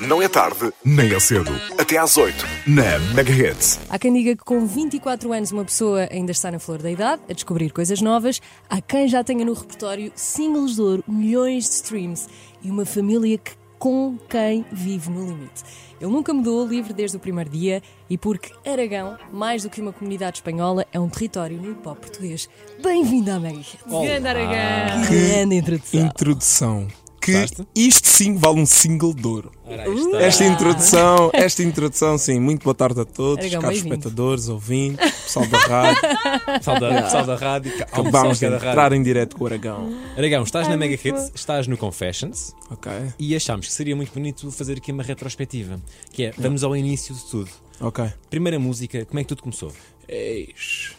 Não é tarde, nem é cedo. Até às 8, na Mega Hits. Há quem diga que com 24 anos uma pessoa ainda está na flor da idade, a descobrir coisas novas. Há quem já tenha no repertório singles de ouro, milhões de streams e uma família que com quem vive no limite. Ele nunca mudou, livre desde o primeiro dia, e porque Aragão, mais do que uma comunidade espanhola, é um território no hip hop português. Bem-vindo à Mega Hits. Grande Aragão. Grande introdução. Introdução. Que Gostaste? isto sim vale um single de ouro. Está. Esta introdução, esta introdução, sim. Muito boa tarde a todos, Aragão, caros espectadores, ouvintes, pessoal da rádio. Pessoal da, pessoal da rádio. Acabamos de da entrar rádio. em direto com o Aragão. Aragão, estás na Mega Hits, estás no Confessions Ok, e achámos que seria muito bonito fazer aqui uma retrospectiva. Que é, vamos ao início de tudo. ok. Primeira música, como é que tudo começou? Eis.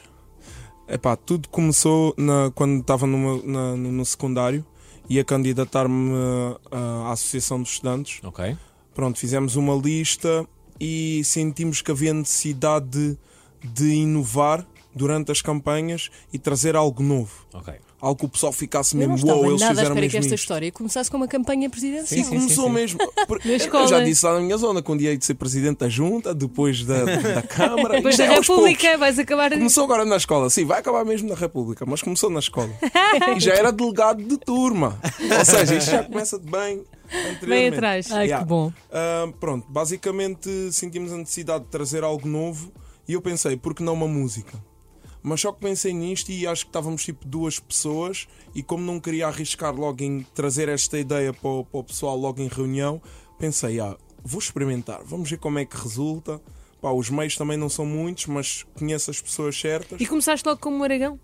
Epá, tudo começou na- quando estava no, no secundário. Ia candidatar-me ah, à Associação de Estudantes. Ok. Pronto, fizemos uma lista e sentimos que havia necessidade de, de inovar durante as campanhas e trazer algo novo. Ok. Algo que o pessoal ficasse mesmo, estava wow, eles nada fizeram espera que mesmo esta isto. história começasse com uma campanha presidencial. Sim, começou sim, sim. mesmo. Por- Na eu já disse lá na minha zona, quando ia de ser presidente da junta, depois da, da Câmara. Depois isto da é. República vais acabar. Começou agora na escola, sim, vai acabar mesmo na República, mas começou na escola. e já era delegado de turma. Ou seja, isto já começa de bem anteriormente. Bem atrás. Ai, Yeah. que bom. Ah, pronto, basicamente sentimos a necessidade de trazer algo novo e eu pensei, por que não uma música? Mas só que pensei nisto e acho que estávamos tipo duas pessoas e como não queria arriscar logo em trazer esta ideia para o, para o pessoal logo em reunião, pensei, ah, vou experimentar, vamos ver como é que resulta. Pá, os meios também não são muitos, mas conheço as pessoas certas. E começaste logo como um Aragão?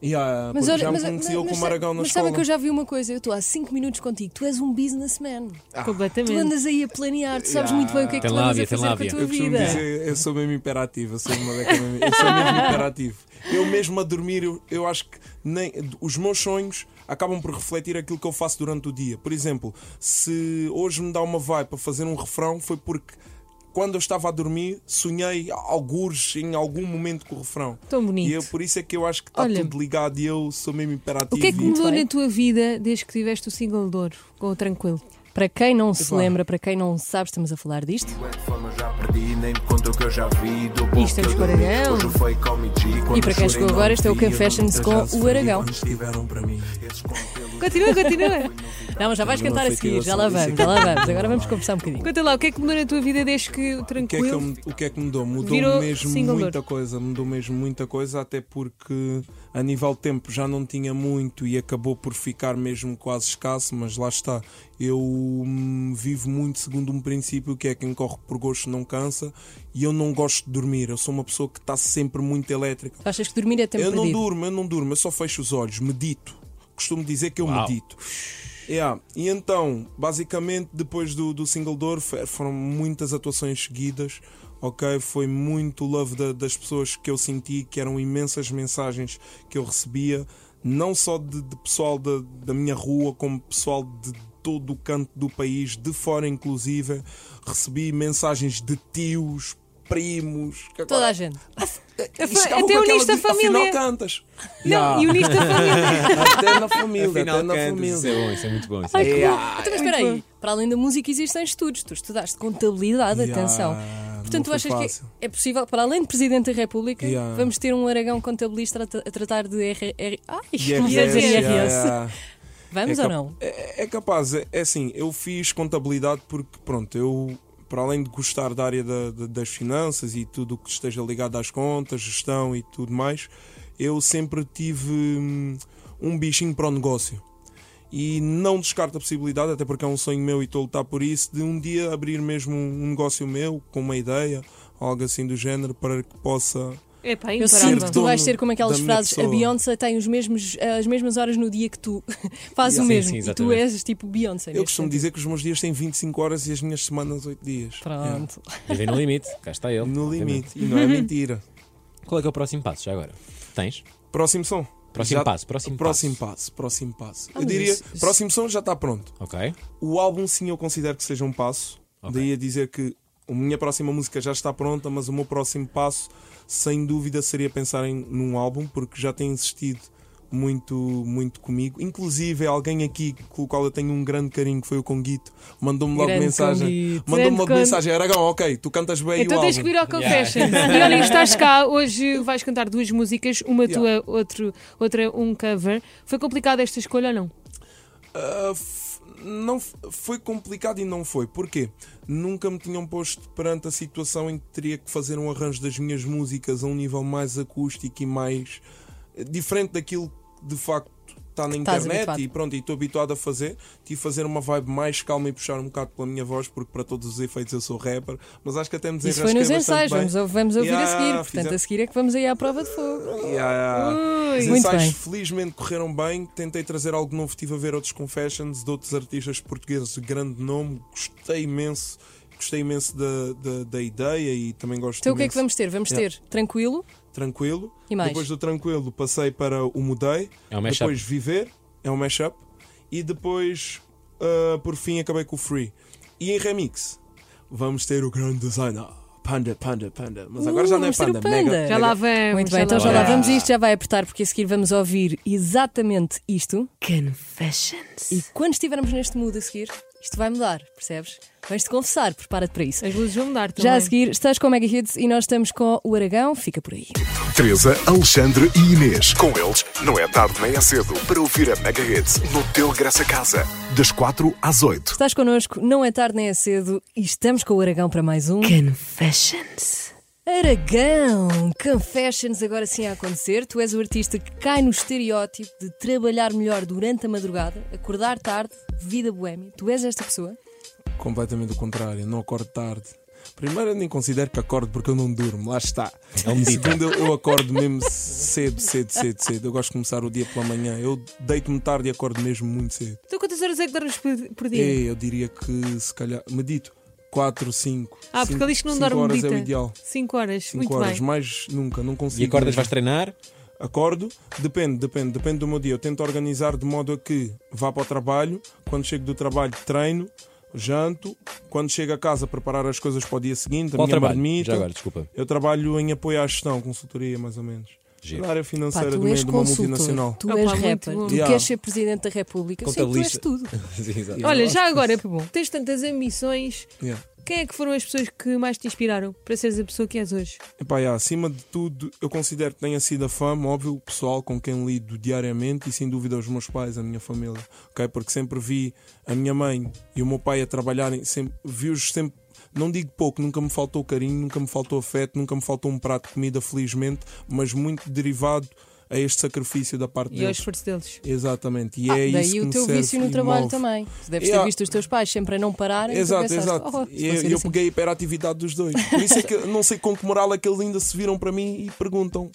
E, ah, porque já me conheciam como Aragão na mas escola. sabem que eu já vi uma coisa, eu estou há 5 minutos contigo, tu és um businessman. Ah. Tu Completamente. andas aí a planear, tu sabes muito bem o que é que Tem tu andas lábia, a tem fazer com a lábia. tua Eu costumo vida. dizer, eu sou mesmo imperativo, eu sou, uma eu sou mesmo imperativo. Eu mesmo a dormir, eu, eu acho que nem, os meus sonhos acabam por refletir aquilo que eu faço durante o dia. Por exemplo, se hoje me dá uma vibe para fazer um refrão, foi porque quando eu estava a dormir, sonhei algures em algum momento com o refrão. Tão bonito. E eu, por isso é que eu acho que está Olha, tudo ligado e eu sou mesmo imperativo. O que é que e- mudou na tua vida desde que tiveste o single de ouro com o Tranquilo? Para quem não se lembra, para quem não sabe, estamos a falar disto. Nem me conto o que eu já vi do bom Isto é que os eu dormi. Aragão. Hoje foi com e E para quem chegou agora, este é o Confessions com o Aragão. com Continua, continua. Não, mas já vais cantar a seguir, já lá vamos, já lá vamos. Agora vamos conversar um bocadinho. Conta lá, o que é que mudou na tua vida desde que o O que, é que, Tranquilo. eu- o que é que mudou? Mudou mesmo muita coisa, mudou mesmo muita coisa, até porque a nível de tempo já não tinha muito e acabou por ficar mesmo quase escasso, mas lá está. Eu hum, vivo muito segundo um princípio que é quem corre por gosto não cansa e eu não gosto de dormir. Eu sou uma pessoa que está sempre muito elétrica. Tu achas que dormir é tempo Eu não perdido? durmo, eu não durmo, eu só fecho os olhos, medito. Costumo dizer que eu Uau. medito. Yeah. E então, basicamente, depois do, do single door foram muitas atuações seguidas. Ok, foi muito love da- das pessoas que eu senti, que eram imensas mensagens que eu recebia, não só de, de pessoal da, da minha rua, como pessoal de todo o canto do país, de fora inclusive. Recebi mensagens de tios, primos. que Toda agora- a gente. e chegavam até com uniste aquela a de, família. Afinal cantas. Não, Yeah. e uniste a família. Até na família, Afinal, até na cantas, família. Isso é bom, isso é muito bom. Isso é Ai, muito que Yeah. bom. Então, mas espera aí, para além da música existem estudos. Tu estudaste contabilidade, Yeah, atenção. Portanto, tu achas fácil. que é possível, para além de Presidente da República, Yeah. vamos ter um Aragão contabilista a, tra- a tratar de R... R... Ai, IRS, yeah. Vamos É ou não? É, é capaz, é, é assim, eu fiz contabilidade porque, pronto, eu, para além de gostar da área da- da- das finanças e tudo o que esteja ligado às contas, gestão e tudo mais, eu sempre tive hum, um bichinho para o negócio. E não descarto a possibilidade, até porque é um sonho meu e estou a lutar por isso, de um dia abrir mesmo um negócio meu, com uma ideia, algo assim do género, para que possa. Epá, Eu imparável. sinto que tu vais ser como aquelas frases. A pessoa. Beyoncé tem os mesmos, as mesmas horas no dia que tu faz o Sim, mesmo. sim, e tu és tipo Beyoncé. Eu costumo sentido. dizer que os meus dias têm 25 horas e as minhas semanas 8 dias. Yeah. Pronto. Vivem no limite, cá está ele. No limite. E não é mentira. Qual é que é o próximo passo já agora? Tens? Próximo som. Próximo Já- passo, próximo próximo passo. passo. Próximo passo. Ah, eu diria, isso- isso- próximo som já está pronto. Ok. O álbum sim eu considero que seja um passo. Ok. Daí a dizer que a minha próxima música já está pronta, mas o meu próximo passo, sem dúvida, seria pensar em, num álbum, porque já tenho insistido muito, muito comigo. Inclusive, alguém aqui com o qual eu tenho um grande carinho, que foi o Conguito, mandou-me logo Grande mensagem. Mandou-me logo Con- mensagem: Aragão, ok, tu cantas bem Então o tens que álbum. vir ao Confessions. E olha, estás cá, hoje vais cantar duas músicas, uma Yeah. tua, outro, outra um cover. Foi complicada esta escolha ou não? F- não foi complicado e não foi. Porquê? Nunca me tinham posto perante a situação em que teria que fazer um arranjo das minhas músicas a um nível mais acústico e mais eh, diferente daquilo que de facto está na Estás internet habituado. e pronto, e estou habituado a fazer. Tive fazer uma vibe mais calma e puxar um bocado pela minha voz, porque para todos os efeitos eu sou rapper, mas acho que até me Isso foi nos ensaios, vamos, vamos ouvir a Yeah, seguir. Portanto, fizemos- a seguir é que vamos aí à prova de fogo. Yeah. Os Muito ensaios bem. felizmente correram bem. Tentei trazer algo novo. Estive a ver outros confessions de outros artistas portugueses de grande nome. Gostei imenso. Gostei imenso da, da, da ideia e também gosto Então o que é que imenso- vamos ter? Vamos Yeah. ter tranquilo Tranquilo. e mais. Depois do Tranquilo passei para o Mudei. É um mashup. depois Viver. É um mashup. E depois, ah, por fim, acabei com o Free. E em remix, vamos ter o grande designer. Panda, panda, panda. Mas agora Uh, já não é panda. Panda. Mega, Já mega- lá vamos. Muito bem, então já lá vamos. vamos e isto já vai apertar, porque a seguir vamos ouvir exatamente isto. Confessions. E quando estivermos neste mood a seguir, isto vai mudar, percebes? Vais-te confessar, prepara-te para isso. As luzes vão mudar também. Já a seguir, estás com o Mega Hits e nós estamos com o Aragão, fica por aí. Teresa, Alexandre e Inês. Com eles, não é tarde nem é cedo para ouvir a Mega Hits no teu Graça Casa. Das 4 às 8. Estás connosco, não é tarde nem é cedo e estamos com o Aragão para mais um. Confessions. Aragão! Confessions agora sim a acontecer. Tu és o artista que cai no estereótipo de trabalhar melhor durante a madrugada, acordar tarde, vida boémia. Tu és esta pessoa? Completamente o contrário, não acordo tarde. Primeiro, eu nem considero que acordo porque eu não durmo, lá está. É um E segundo, eu, eu acordo mesmo cedo, cedo, cedo, cedo. Eu gosto de começar o dia pela manhã. Eu deito-me tarde e acordo mesmo muito cedo. Então quantas horas é que dormes por, por dia? Ei, eu diria que se calhar, medito 4, 5. ah, porque ele diz que não dorme horas medita. é o ideal. 5 horas. 5 Muito horas, bem. mais nunca, não consigo. E acordas, mesmo. vais treinar? Acordo, depende, depende, depende do meu dia. Eu tento organizar de modo a que vá para o trabalho, quando chego do trabalho treino, janto, quando chego a casa preparar as coisas para o dia seguinte, a Qual minha trabalho? marmita. Já agora, desculpa. Eu trabalho em apoio à gestão, consultoria mais ou menos. Giro. Na área Pá, financeira tu do és meio de uma consultor, multinacional. tu Opa, és muito rapper, bom. tu Yeah. queres ser Presidente da República. Sim, tu és Contabilista. tudo. Sim, exato. Olha, já agora, tens tantas ambições. Yeah. Quem é que foram as pessoas que mais te inspiraram para seres a pessoa que és hoje? Epá, acima de tudo, eu considero que tenha sido a fama, óbvio, o pessoal com quem lido diariamente e sem dúvida os meus pais, a minha família, ok? Porque sempre vi a minha mãe e o meu pai a trabalharem, sempre, vi-os sempre, não digo pouco, nunca me faltou carinho, nunca me faltou afeto, nunca me faltou um prato de comida, felizmente, mas muito derivado a este sacrifício da parte E ao deles. esforço deles. Exatamente, e Ah, é isso daí que o teu vício no e trabalho move. também. Tu deves ter visto os teus pais sempre a não pararem. e Exato, pensaste, exato. "Oh, e eu, assim." peguei a hiperatividade dos dois. Por isso é que não sei com que moral é que eles ainda se viram para mim e perguntam: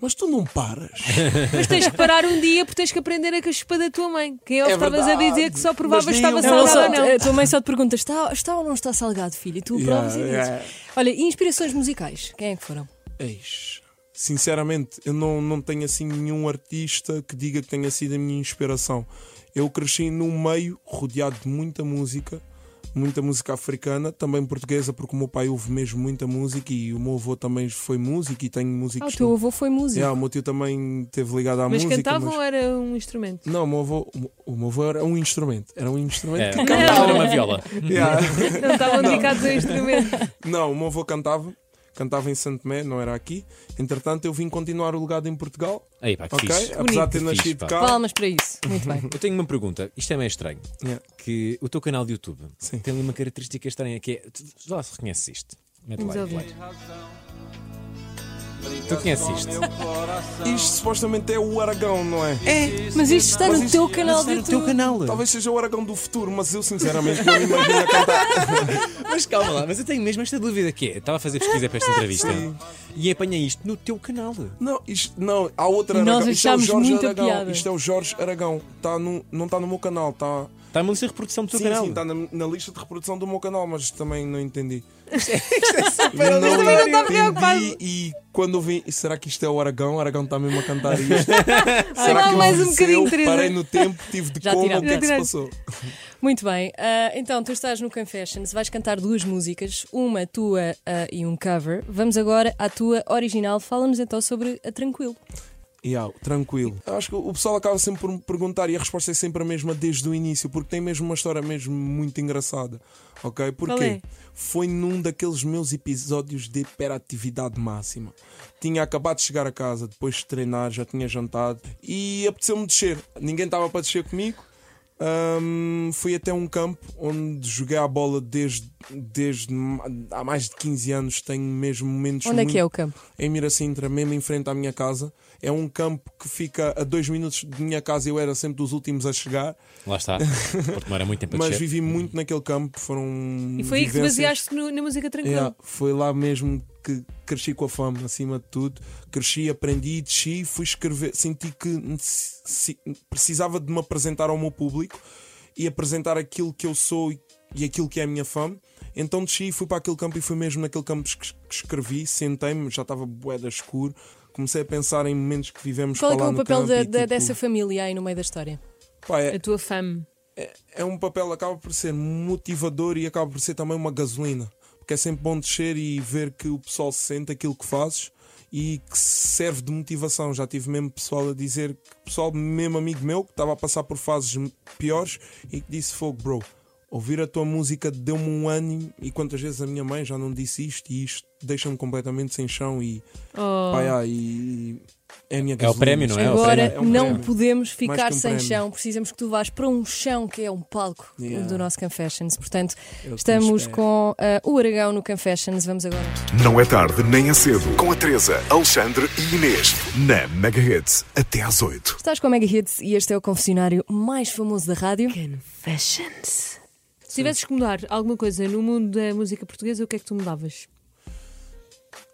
Mas tu não paras? Mas tens que parar um dia porque tens que aprender a cachupar da tua mãe. Quem é o É que estavas a dizer que só provavas se estava salgado só, ou não? a tua mãe só te pergunta: está, está ou não está salgado, filho? E tu Yeah, provas e dizes. yeah. Olha, e inspirações musicais? Quem é que foram? Eis. Sinceramente, eu não, não tenho assim nenhum artista que diga que tenha sido a minha inspiração. Eu cresci num meio rodeado de muita música, muita música africana, também portuguesa, porque o meu pai ouve mesmo muita música e o meu avô também foi músico e tem Ah, músicos. o teu avô foi músico. Yeah, o meu tio também esteve ligado à Mas música. cantavam mas- ou era um instrumento? Não, o meu avô, o meu avô era um instrumento. Era um instrumento É, que era cantava. uma viola. Yeah. Não estavam dedicados ao instrumento. Não, o meu avô cantava. Cantava em Santo Tomé, não era aqui. Entretanto, eu vim continuar o legado em Portugal. Aí, pá, que ok? fixe. Apesar de ter nascido pá. cá. Palmas para isso. Muito bem. Eu tenho uma pergunta, isto é meio estranho. Yeah. Que o teu canal de YouTube Sim. tem ali uma característica estranha que é. Tu tu já se reconheces isto? Mete lá, play. Tu conheces isto? Isto supostamente é o Aragão, não é? Mas isto está Mas no isto- teu canal Está de no teu canal. Talvez seja o Aragão do futuro, mas eu sinceramente não imagino a cantar. Mas calma lá, mas eu tenho mesmo esta dúvida que é. Estava a fazer pesquisa para esta entrevista e apanhei isto no teu canal. Não, isto, não, há outra E nós Aragão. Isto é o achámos Jorge muita Aragão. piada. Isto é o Jorge Aragão. Tá no, não está no meu canal, está. Está uma lista de reprodução do teu Sim, canal. sim, está na, na lista de reprodução do meu canal, mas também não entendi. também não está preocupado. entendi e quando eu vi, será que isto é o Aragão? O Aragão está mesmo a cantar isto? Será que mais um bocadinho? Teresa. Parei no tempo, tive de Já coma, o que é que se passou? Muito bem. Ah, então, tu estás no Confessions, vais cantar duas músicas, uma tua ah, e um cover. Vamos agora à tua original. Fala-nos então sobre a Tranquilo. Yeah, tranquilo. Eu acho que o pessoal acaba sempre por me perguntar e a resposta é sempre a mesma desde o início, porque tem mesmo uma história mesmo muito engraçada. Ok? Porquê? é? Foi num daqueles meus episódios de hiperatividade máxima. Tinha acabado de chegar a casa, depois de treinar, já tinha jantado e apeteceu-me descer. Ninguém estava para descer comigo. Ahm, fui até um campo onde joguei a bola desde, desde há mais de 15 anos. Tenho mesmo momentos Onde é muito que é o campo? em Miracintra, mesmo em frente à minha casa. É um campo que fica a dois minutos de minha casa. Eu era sempre dos últimos a chegar, Lá está. Porque demora muito tempo a mas vivi muito naquele campo. Foram E foi aí que baseaste no- na música tranquila. Yeah, foi lá mesmo que cresci com a fama, acima de tudo. Cresci, aprendi, desci, fui escrever. Senti que precisava de me apresentar ao meu público e apresentar aquilo que eu sou e- e aquilo que é a minha fama. Então desci, fui para aquele campo e foi mesmo naquele campo que escrevi. Sentei-me, já estava boeda escuro. Comecei a pensar em momentos que vivemos Qual é, que para é lá o no papel campo da- e, tipo, dessa família aí no meio da história? pá, é- A tua fama. é um papel, acaba por ser motivador e acaba por ser também uma gasolina. Porque é sempre bom descer e ver que o pessoal sente aquilo que fazes e que serve de motivação. Já tive mesmo pessoal a dizer, que pessoal, mesmo amigo meu, que estava a passar por fases piores e que disse: Fogo, bro, ouvir a tua música deu-me um ânimo. E quantas vezes a minha mãe já não disse isto e isto deixa-me completamente sem chão. E, Oh. pá, yeah, e é a minha É o prémio, não é? o Agora prémio. É um não prémio. podemos ficar um sem prémio. chão, precisamos que tu vás para um chão que é um palco Yeah. do nosso Confessions. Portanto, É que estamos com ah, o Aragão no Confessions. Vamos agora. Não é tarde nem é cedo. Com a Teresa, Alexandre e Inês. Na Mega Hits. Até às 8. Estás com a Mega Hits e este é o confessionário mais famoso da rádio. Confessions. Se tivesses que mudar alguma coisa no mundo da música portuguesa, o que é que tu mudavas?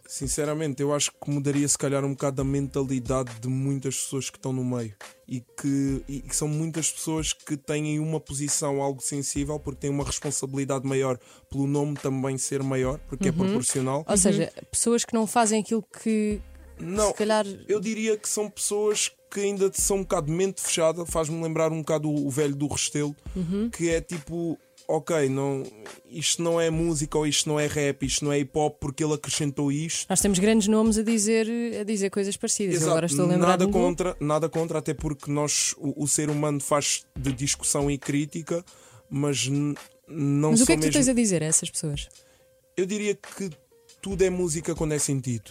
Sinceramente, eu acho que mudaria se calhar um bocado a mentalidade de muitas pessoas que estão no meio e que, e que são muitas pessoas que têm uma posição algo sensível porque têm uma responsabilidade maior pelo nome também ser maior, porque é proporcional. Ou seja, pessoas que não fazem aquilo que Não, se calhar. eu diria que são pessoas que ainda são um bocado de mente fechada, faz-me lembrar um bocado o, o velho do Restelo, que é tipo. Ok, não, isto não é música ou isto não é rap, isto não é hip hop porque ele acrescentou isto. Nós temos grandes nomes a dizer, a dizer coisas parecidas. Exato, agora estou a lembrar nada contra, nada contra, até porque nós, o, o ser humano faz de discussão e crítica, mas não Mas o que é que tu mesmo. tens a dizer a essas pessoas? Eu diria que tudo é música quando é sentido.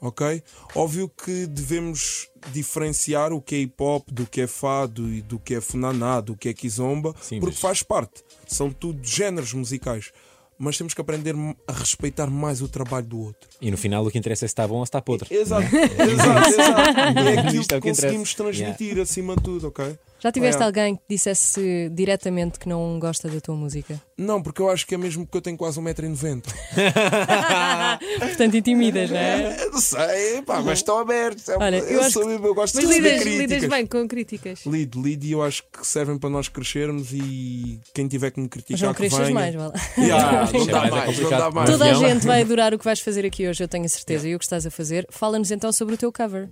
Ok? Óbvio que devemos diferenciar o que é hip hop do que é fado e do que é funaná, do que é kizomba, Sim, porque mas- faz parte. São tudo géneros musicais. Mas temos que aprender a respeitar mais o trabalho do outro. E no final o que interessa é se está bom ou se está podre. Exato, exato, exato. E é aquilo é que o que conseguimos interessa. transmitir acima de tudo, ok? Já tiveste É. alguém que dissesse diretamente que não gosta da tua música? Não, porque eu acho que é mesmo porque eu tenho quase 1,90m. Portanto, intimidas, não é? Não sei, pá, mas estão abertos. É- Olha, eu acho sou, eu gosto Mas de lidas, críticas. lidas bem com críticas. Lido, lido e eu acho que servem para nós crescermos e quem tiver que me Mas criticar não que cresças venha. mais, vá lá. Yeah, não dá mais não dá mais. Toda a gente vai adorar o que vais fazer aqui hoje, eu tenho a certeza. E o que estás a fazer? Fala-nos então sobre o teu cover.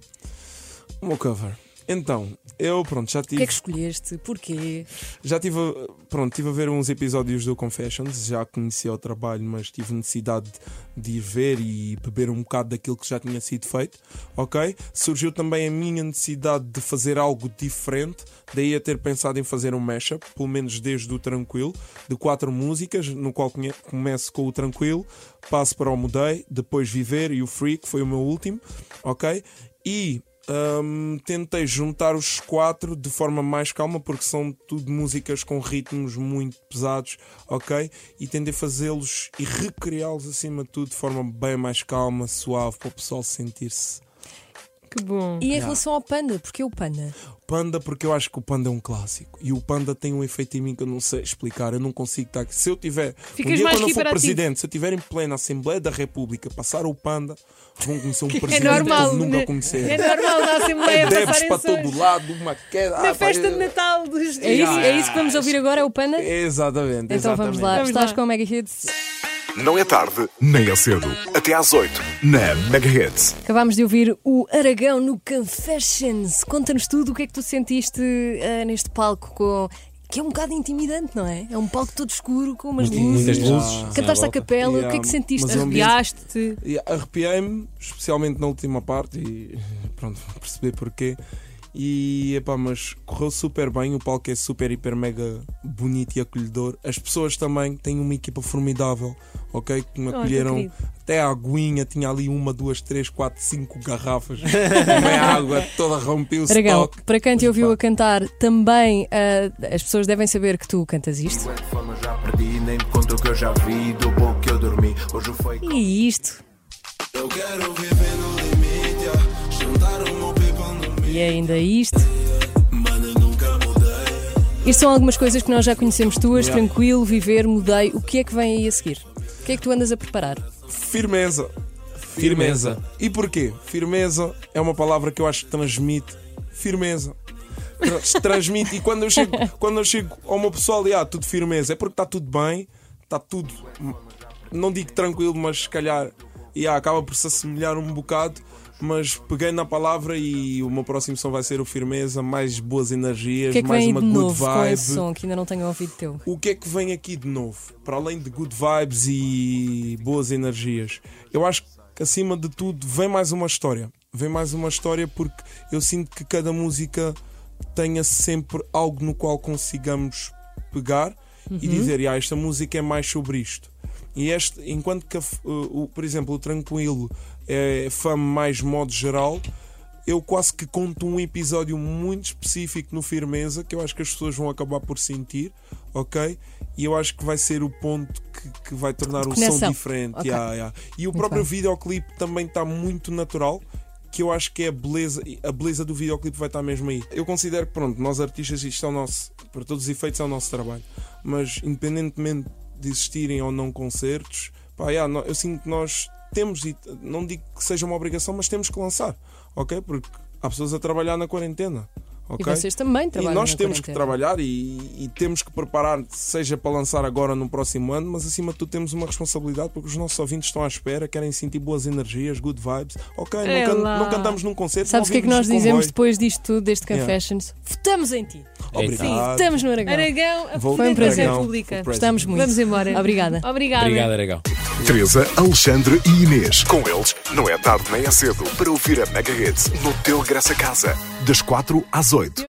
O meu cover. Então, eu pronto, já O que tive, é que escolheste? Porquê? já tive, a- pronto, tive a ver uns episódios do Confessions, já conhecia o trabalho, mas tive necessidade de ir ver e beber um bocado daquilo que já tinha sido feito, ok? Surgiu também a minha necessidade de fazer algo diferente, daí a ter pensado em fazer um mashup, pelo menos desde o Tranquilo, de quatro músicas, no qual começo com o Tranquilo, passo para o Mudei, depois Viver e o Free, que foi o meu último, ok? E hum, tentei juntar os quatro de forma mais calma, porque são tudo músicas com ritmos muito pesados, ok? E tentei fazê-los e recriá-los acima de tudo de forma bem mais calma, suave, para o pessoal sentir-se. Que bom. E em relação ao Panda, porquê o Panda? Panda, porque eu acho que o Panda é um clássico e o Panda tem um efeito em mim que eu não sei explicar. Eu não consigo estar aqui. Se eu tiver, Ficas um dia mais quando eu for hiperativo. presidente, se eu estiver em plena Assembleia da República, passar o Panda, vão conhecer um É presidente normal. como nunca né? conheceram. É normal na Assembleia Debes passarem para todo lado, uma queda. Na Ah, pá, festa é- de Natal dos É isso, é isso que vamos ouvir agora? É o Panda? Exatamente. Então vamos exatamente. lá. Vamos Estás lá. com o Mega Hits. Não é tarde, nem é cedo. Até às 8. Na Mega Hits. Acabámos de ouvir o Aragão no Confessions. Conta-nos tudo o que é que tu sentiste ah, neste palco com. Que é um bocado intimidante, não é? É um palco todo escuro, com umas Muito- luzes. muitas luzes. Ah. Cantaste à a capela, o que é Yeah, que sentiste? Arrepiaste-te. E Arrepiei-me, especialmente na última parte, e pronto, perceber porquê. E epá, mas correu super bem, o palco é super, hiper, mega bonito e acolhedor. As pessoas também têm uma equipa formidável, ok? Que me acolheram até a aguinha, tinha ali uma, duas, três, quatro, cinco garrafas. A água toda rompeu o Aragão, stock. para quem te ouviu a cantar, também ah, as pessoas devem saber que tu cantas isto. De E isto. Eu quero viver no limite, yeah. juntar no E ainda isto. Isto são algumas coisas que nós já conhecemos tuas, Yeah. tranquilo, viver, mudei. O que é que vem aí a seguir? O que é que tu andas a preparar? Firmeza. Firmeza. E porquê? Firmeza é uma palavra que eu acho que transmite firmeza. Tra- Transmite, e quando eu chego, quando eu chego ao meu pessoal, e ah, tudo firmeza, é porque está tudo bem, está tudo, não digo tranquilo, mas se calhar e ah, acaba por se assemelhar um bocado. Mas peguei na palavra e o meu próximo som vai ser o Firmeza, mais boas energias, que é que mais uma de good novo vibe. esse som que ainda não tenho ouvido teu? O que é que vem aqui de novo? Para além de good vibes e boas energias, eu acho que acima de tudo vem mais uma história. Vem mais uma história porque eu sinto que cada música tenha sempre algo no qual consigamos pegar e dizer, ah, esta música é mais sobre isto. E este, enquanto que, o, o- por exemplo, o Tranquilo é fama mais modo geral, eu quase que conto um episódio muito específico no Firmeza que eu acho que as pessoas vão acabar por sentir, ok? E eu acho que vai ser o ponto que, que vai tornar o som diferente. Ok. yeah, yeah. E o Muito próprio bem. videoclipe também está muito natural. Que eu acho que é a beleza, a beleza do videoclipe vai estar mesmo aí. Eu considero que, pronto, nós artistas, isto é o nosso, para todos os efeitos, é o nosso trabalho. Mas, independentemente de existirem ou não concertos, pá, yeah, eu sinto que nós temos, e não digo que seja uma obrigação, mas temos que lançar, ok? Porque há pessoas a trabalhar na quarentena, ok? E vocês também E trabalham nós na temos que quarentena. trabalhar e, e temos que preparar, seja para lançar agora no próximo ano, mas acima de tudo temos uma responsabilidade porque os nossos ouvintes estão à espera, querem sentir boas energias, good vibes. Ok, não, É can- lá. não cantamos num concerto. Sabes o que é que nós dizemos comboio. depois disto tudo, deste Yeah. Confessions? Votamos em ti! Obrigado. Sim, votamos no Aragão. Aragão, a Foi um prazer. Aragão Gostamos muito. Vamos embora. Obrigada. Obrigada. Obrigado, Aragão. Teresa, Alexandre e Inês. Com eles, não é tarde nem é cedo para ouvir a Mega Hits no teu Graça Casa. Das 4 às 8.